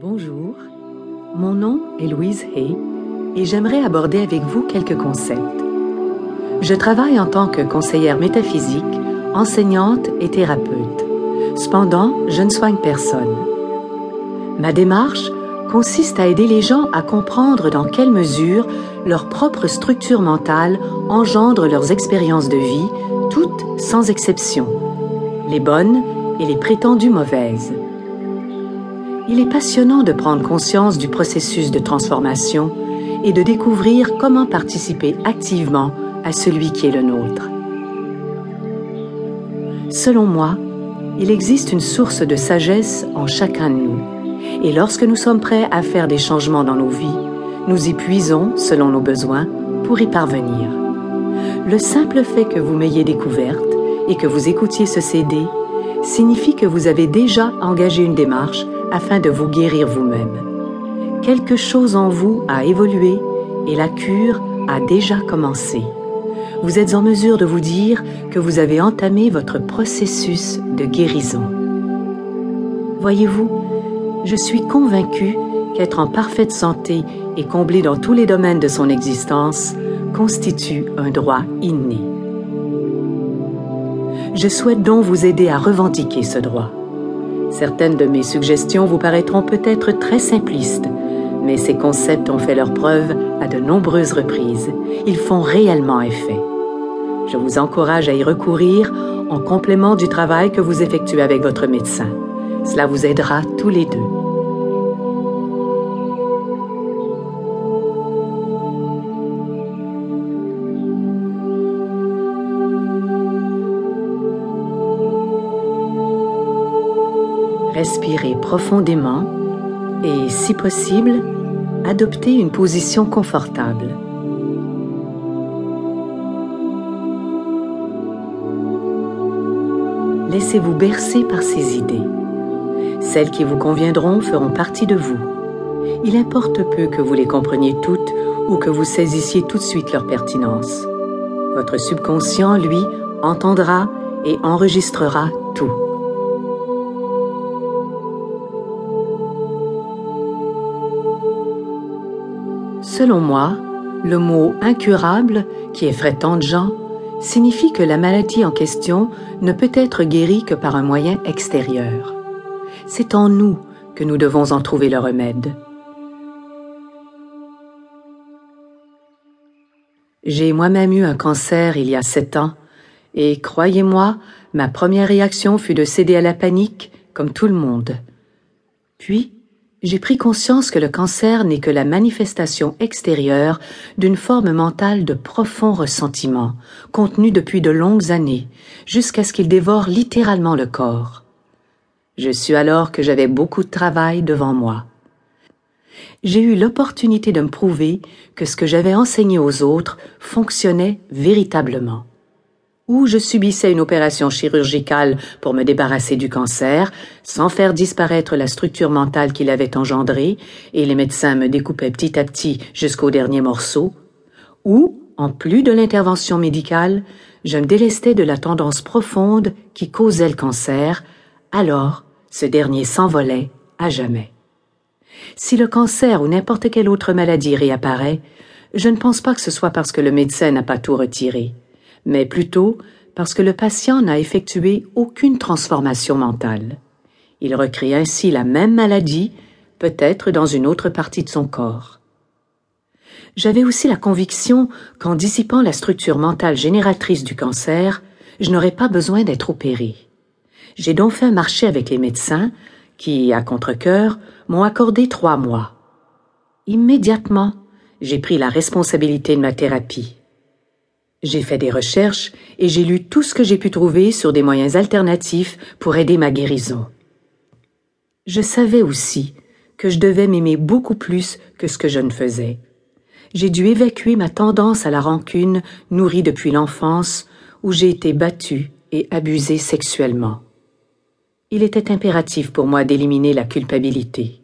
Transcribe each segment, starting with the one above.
Bonjour, mon nom est Louise Hay et j'aimerais aborder avec vous quelques concepts. Je travaille en tant que conseillère métaphysique, enseignante et thérapeute. Cependant, je ne soigne personne. Ma démarche consiste à aider les gens à comprendre dans quelle mesure leur propre structure mentale engendre leurs expériences de vie, toutes sans exception, les bonnes et les prétendues mauvaises. Il est passionnant de prendre conscience du processus de transformation et de découvrir comment participer activement à celui qui est le nôtre. Selon moi, il existe une source de sagesse en chacun de nous. Et lorsque nous sommes prêts à faire des changements dans nos vies, nous y puisons, selon nos besoins, pour y parvenir. Le simple fait que vous m'ayez découverte et que vous écoutiez ce CD signifie que vous avez déjà engagé une démarche afin de vous guérir vous-même. Quelque chose en vous a évolué et la cure a déjà commencé. Vous êtes en mesure de vous dire que vous avez entamé votre processus de guérison. Voyez-vous, je suis convaincue qu'être en parfaite santé et comblé dans tous les domaines de son existence constitue un droit inné. Je souhaite donc vous aider à revendiquer ce droit. Certaines de mes suggestions vous paraîtront peut-être très simplistes, mais ces concepts ont fait leur preuve à de nombreuses reprises. Ils font réellement effet. Je vous encourage à y recourir en complément du travail que vous effectuez avec votre médecin. Cela vous aidera tous les deux. Respirez profondément et, si possible, adoptez une position confortable. Laissez-vous bercer par ces idées. Celles qui vous conviendront feront partie de vous. Il importe peu que vous les compreniez toutes ou que vous saisissiez tout de suite leur pertinence. Votre subconscient, lui, entendra et enregistrera Selon moi, le mot incurable, qui effraie tant de gens, signifie que la maladie en question ne peut être guérie que par un moyen extérieur. C'est en nous que nous devons en trouver le remède. J'ai moi-même eu un cancer il y a sept ans, et croyez-moi, ma première réaction fut de céder à la panique, comme tout le monde. Puis, j'ai pris conscience que le cancer n'est que la manifestation extérieure d'une forme mentale de profond ressentiment, contenu depuis de longues années, jusqu'à ce qu'il dévore littéralement le corps. Je suis alors que j'avais beaucoup de travail devant moi. J'ai eu l'opportunité de me prouver que ce que j'avais enseigné aux autres fonctionnait véritablement ou je subissais une opération chirurgicale pour me débarrasser du cancer, sans faire disparaître la structure mentale qu'il avait engendrée, et les médecins me découpaient petit à petit jusqu'au dernier morceau, ou, en plus de l'intervention médicale, je me délestais de la tendance profonde qui causait le cancer, alors ce dernier s'envolait à jamais. Si le cancer ou n'importe quelle autre maladie réapparaît, je ne pense pas que ce soit parce que le médecin n'a pas tout retiré mais plutôt parce que le patient n'a effectué aucune transformation mentale. Il recrée ainsi la même maladie, peut-être dans une autre partie de son corps. J'avais aussi la conviction qu'en dissipant la structure mentale génératrice du cancer, je n'aurais pas besoin d'être opéré. J'ai donc fait un marché avec les médecins qui, à contre-cœur, m'ont accordé trois mois. Immédiatement, j'ai pris la responsabilité de ma thérapie. J'ai fait des recherches et j'ai lu tout ce que j'ai pu trouver sur des moyens alternatifs pour aider ma guérison. Je savais aussi que je devais m'aimer beaucoup plus que ce que je ne faisais. J'ai dû évacuer ma tendance à la rancune nourrie depuis l'enfance où j'ai été battue et abusée sexuellement. Il était impératif pour moi d'éliminer la culpabilité.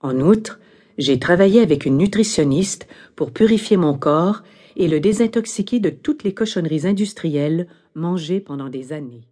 En outre, j'ai travaillé avec une nutritionniste pour purifier mon corps et le désintoxiquer de toutes les cochonneries industrielles mangées pendant des années.